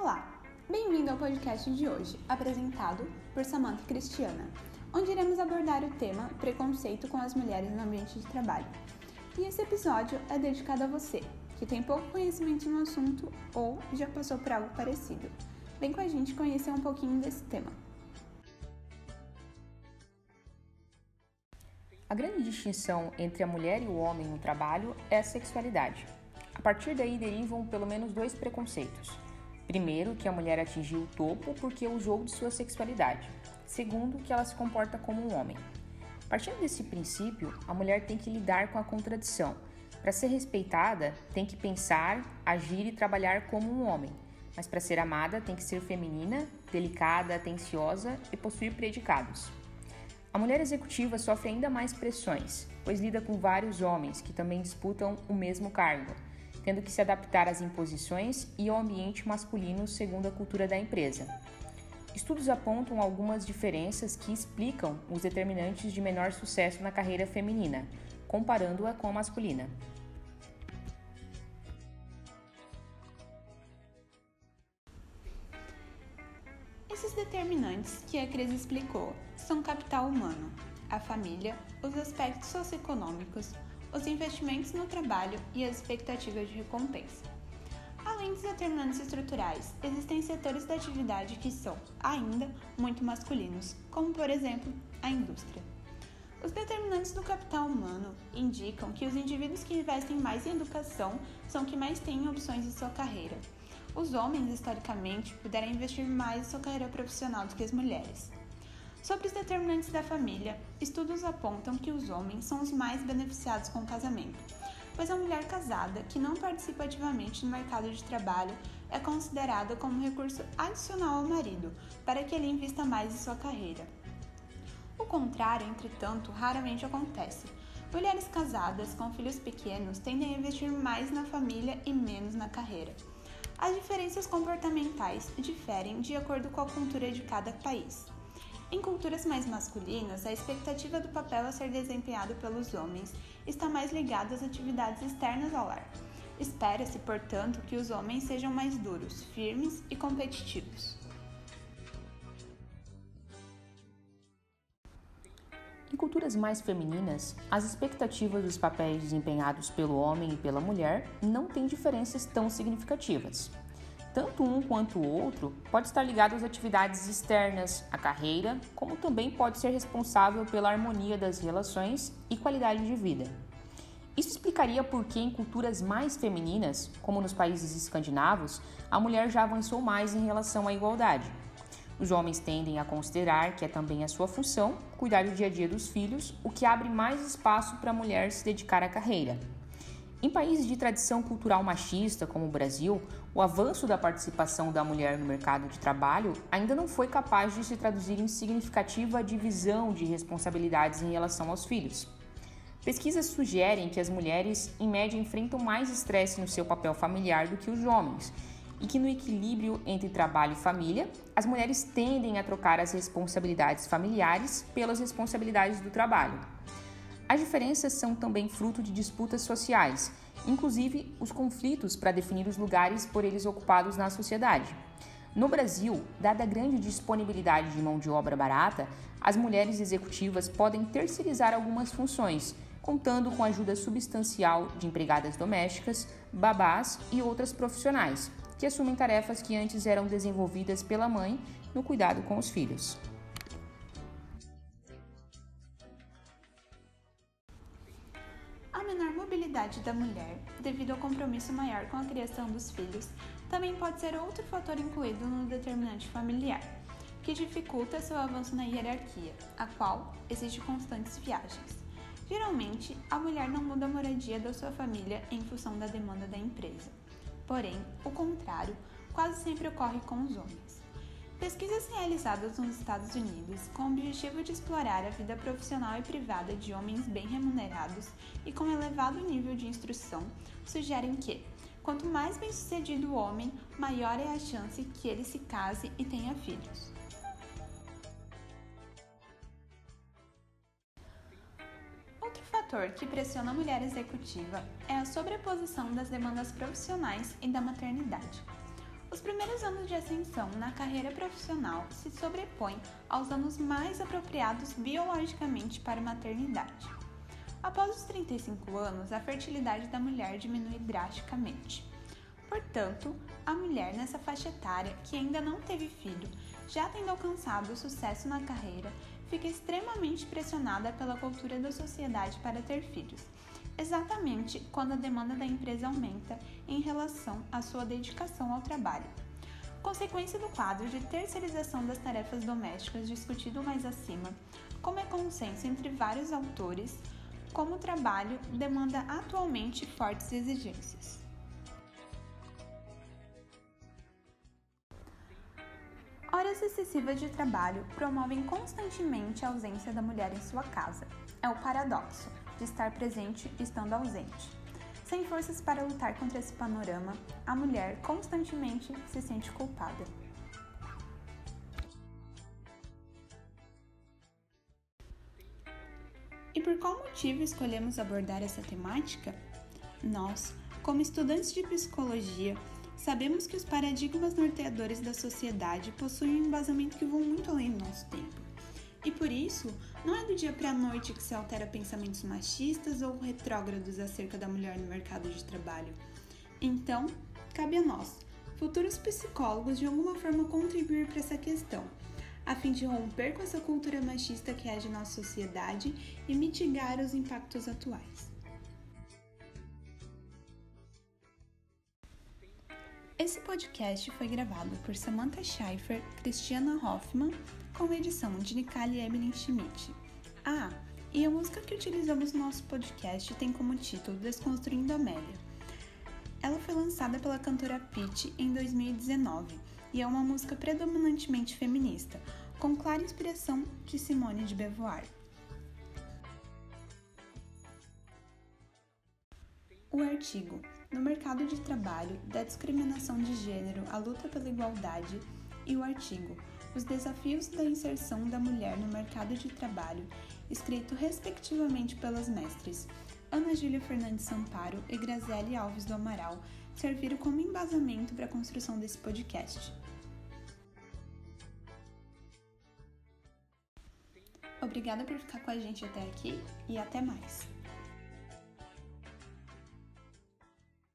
Olá, bem-vindo ao podcast de hoje, apresentado por Samantha Cristiana, onde iremos abordar o tema preconceito com as mulheres no ambiente de trabalho. E esse episódio é dedicado a você, que tem pouco conhecimento no assunto ou já passou por algo parecido. Vem com a gente conhecer um pouquinho desse tema. A grande distinção entre a mulher e o homem no trabalho é a sexualidade. A partir daí derivam pelo menos dois preconceitos. Primeiro, que a mulher atingiu o topo porque usou de sua sexualidade. Segundo, que ela se comporta como um homem. Partindo desse princípio, a mulher tem que lidar com a contradição. Para ser respeitada, tem que pensar, agir e trabalhar como um homem. Mas para ser amada, tem que ser feminina, delicada, atenciosa e possuir predicados. A mulher executiva sofre ainda mais pressões, pois lida com vários homens que também disputam o mesmo cargo tendo que se adaptar às imposições e ao ambiente masculino segundo a cultura da empresa. Estudos apontam algumas diferenças que explicam os determinantes de menor sucesso na carreira feminina, comparando-a com a masculina. Esses determinantes que a Cris explicou são capital humano, a família, os aspectos socioeconômicos, os investimentos no trabalho e as expectativas de recompensa. Além dos determinantes estruturais, existem setores da atividade que são, ainda, muito masculinos, como por exemplo a indústria. Os determinantes do capital humano indicam que os indivíduos que investem mais em educação são que mais têm opções em sua carreira. Os homens, historicamente, puderam investir mais em sua carreira profissional do que as mulheres. Sobre os determinantes da família, estudos apontam que os homens são os mais beneficiados com o casamento, pois a mulher casada que não participa ativamente no mercado de trabalho é considerada como recurso adicional ao marido para que ele invista mais em sua carreira. O contrário, entretanto, raramente acontece. Mulheres casadas com filhos pequenos tendem a investir mais na família e menos na carreira. As diferenças comportamentais diferem de acordo com a cultura de cada país. Em culturas mais masculinas, a expectativa do papel a ser desempenhado pelos homens está mais ligada às atividades externas ao lar. Espera-se, portanto, que os homens sejam mais duros, firmes e competitivos. Em culturas mais femininas, as expectativas dos papéis desempenhados pelo homem e pela mulher não têm diferenças tão significativas. Tanto um quanto o outro pode estar ligado às atividades externas, à carreira, como também pode ser responsável pela harmonia das relações e qualidade de vida. Isso explicaria por que em culturas mais femininas, como nos países escandinavos, a mulher já avançou mais em relação à igualdade. Os homens tendem a considerar que é também a sua função cuidar do dia a dia dos filhos, o que abre mais espaço para a mulher se dedicar à carreira. Em países de tradição cultural machista, como o Brasil, o avanço da participação da mulher no mercado de trabalho ainda não foi capaz de se traduzir em significativa divisão de responsabilidades em relação aos filhos. Pesquisas sugerem que as mulheres, em média, enfrentam mais estresse no seu papel familiar do que os homens, e que no equilíbrio entre trabalho e família, as mulheres tendem a trocar as responsabilidades familiares pelas responsabilidades do trabalho. As diferenças são também fruto de disputas sociais, inclusive os conflitos para definir os lugares por eles ocupados na sociedade. No Brasil, dada a grande disponibilidade de mão de obra barata, as mulheres executivas podem terceirizar algumas funções, contando com ajuda substancial de empregadas domésticas, babás e outras profissionais, que assumem tarefas que antes eram desenvolvidas pela mãe no cuidado com os filhos. Mobilidade da mulher, devido ao compromisso maior com a criação dos filhos, também pode ser outro fator incluído no determinante familiar, que dificulta seu avanço na hierarquia, a qual exige constantes viagens. Geralmente, a mulher não muda a moradia da sua família em função da demanda da empresa. Porém, o contrário quase sempre ocorre com os homens. Pesquisas realizadas nos Estados Unidos com o objetivo de explorar a vida profissional e privada de homens bem remunerados e com elevado nível de instrução sugerem que, quanto mais bem-sucedido o homem, maior é a chance que ele se case e tenha filhos. Outro fator que pressiona a mulher executiva é a sobreposição das demandas profissionais e da maternidade. Os primeiros anos de ascensão na carreira profissional se sobrepõem aos anos mais apropriados biologicamente para a maternidade. Após os 35 anos, a fertilidade da mulher diminui drasticamente. Portanto, a mulher nessa faixa etária que ainda não teve filho, já tendo alcançado o sucesso na carreira, fica extremamente pressionada pela cultura da sociedade para ter filhos, exatamente quando a demanda da empresa aumenta em relação à sua dedicação ao trabalho. Consequência do quadro de terceirização das tarefas domésticas discutido mais acima, como é consenso entre vários autores, como o trabalho demanda atualmente fortes exigências. Horas excessivas de trabalho promovem constantemente a ausência da mulher em sua casa. É o paradoxo de estar presente estando ausente. Sem forças para lutar contra esse panorama, a mulher constantemente se sente culpada. E por qual motivo escolhemos abordar essa temática? Nós, como estudantes de psicologia, Sabemos que os paradigmas norteadores da sociedade possuem um embasamento que vão muito além do nosso tempo. E por isso, não é do dia para a noite que se altera pensamentos machistas ou retrógrados acerca da mulher no mercado de trabalho. Então, cabe a nós, futuros psicólogos, de alguma forma contribuir para essa questão, a fim de romper com essa cultura machista que rege nossa sociedade e mitigar os impactos atuais. Esse podcast foi gravado por Samantha Schaefer, Cristiana Hoffman, com edição de Nicole Evelyn Schmidt. Ah, e a música que utilizamos no nosso podcast tem como título Desconstruindo Amélia. Ela foi lançada pela cantora Pitty em 2019 e é uma música predominantemente feminista, com clara inspiração de Simone de Beauvoir. O artigo no mercado de trabalho, da discriminação de gênero à luta pela igualdade e o artigo Os desafios da inserção da mulher no mercado de trabalho, escrito respectivamente pelas mestres Ana Júlia Fernandes Samparo e Graziele Alves do Amaral, serviram como embasamento para a construção desse podcast. Obrigada por ficar com a gente até aqui e até mais!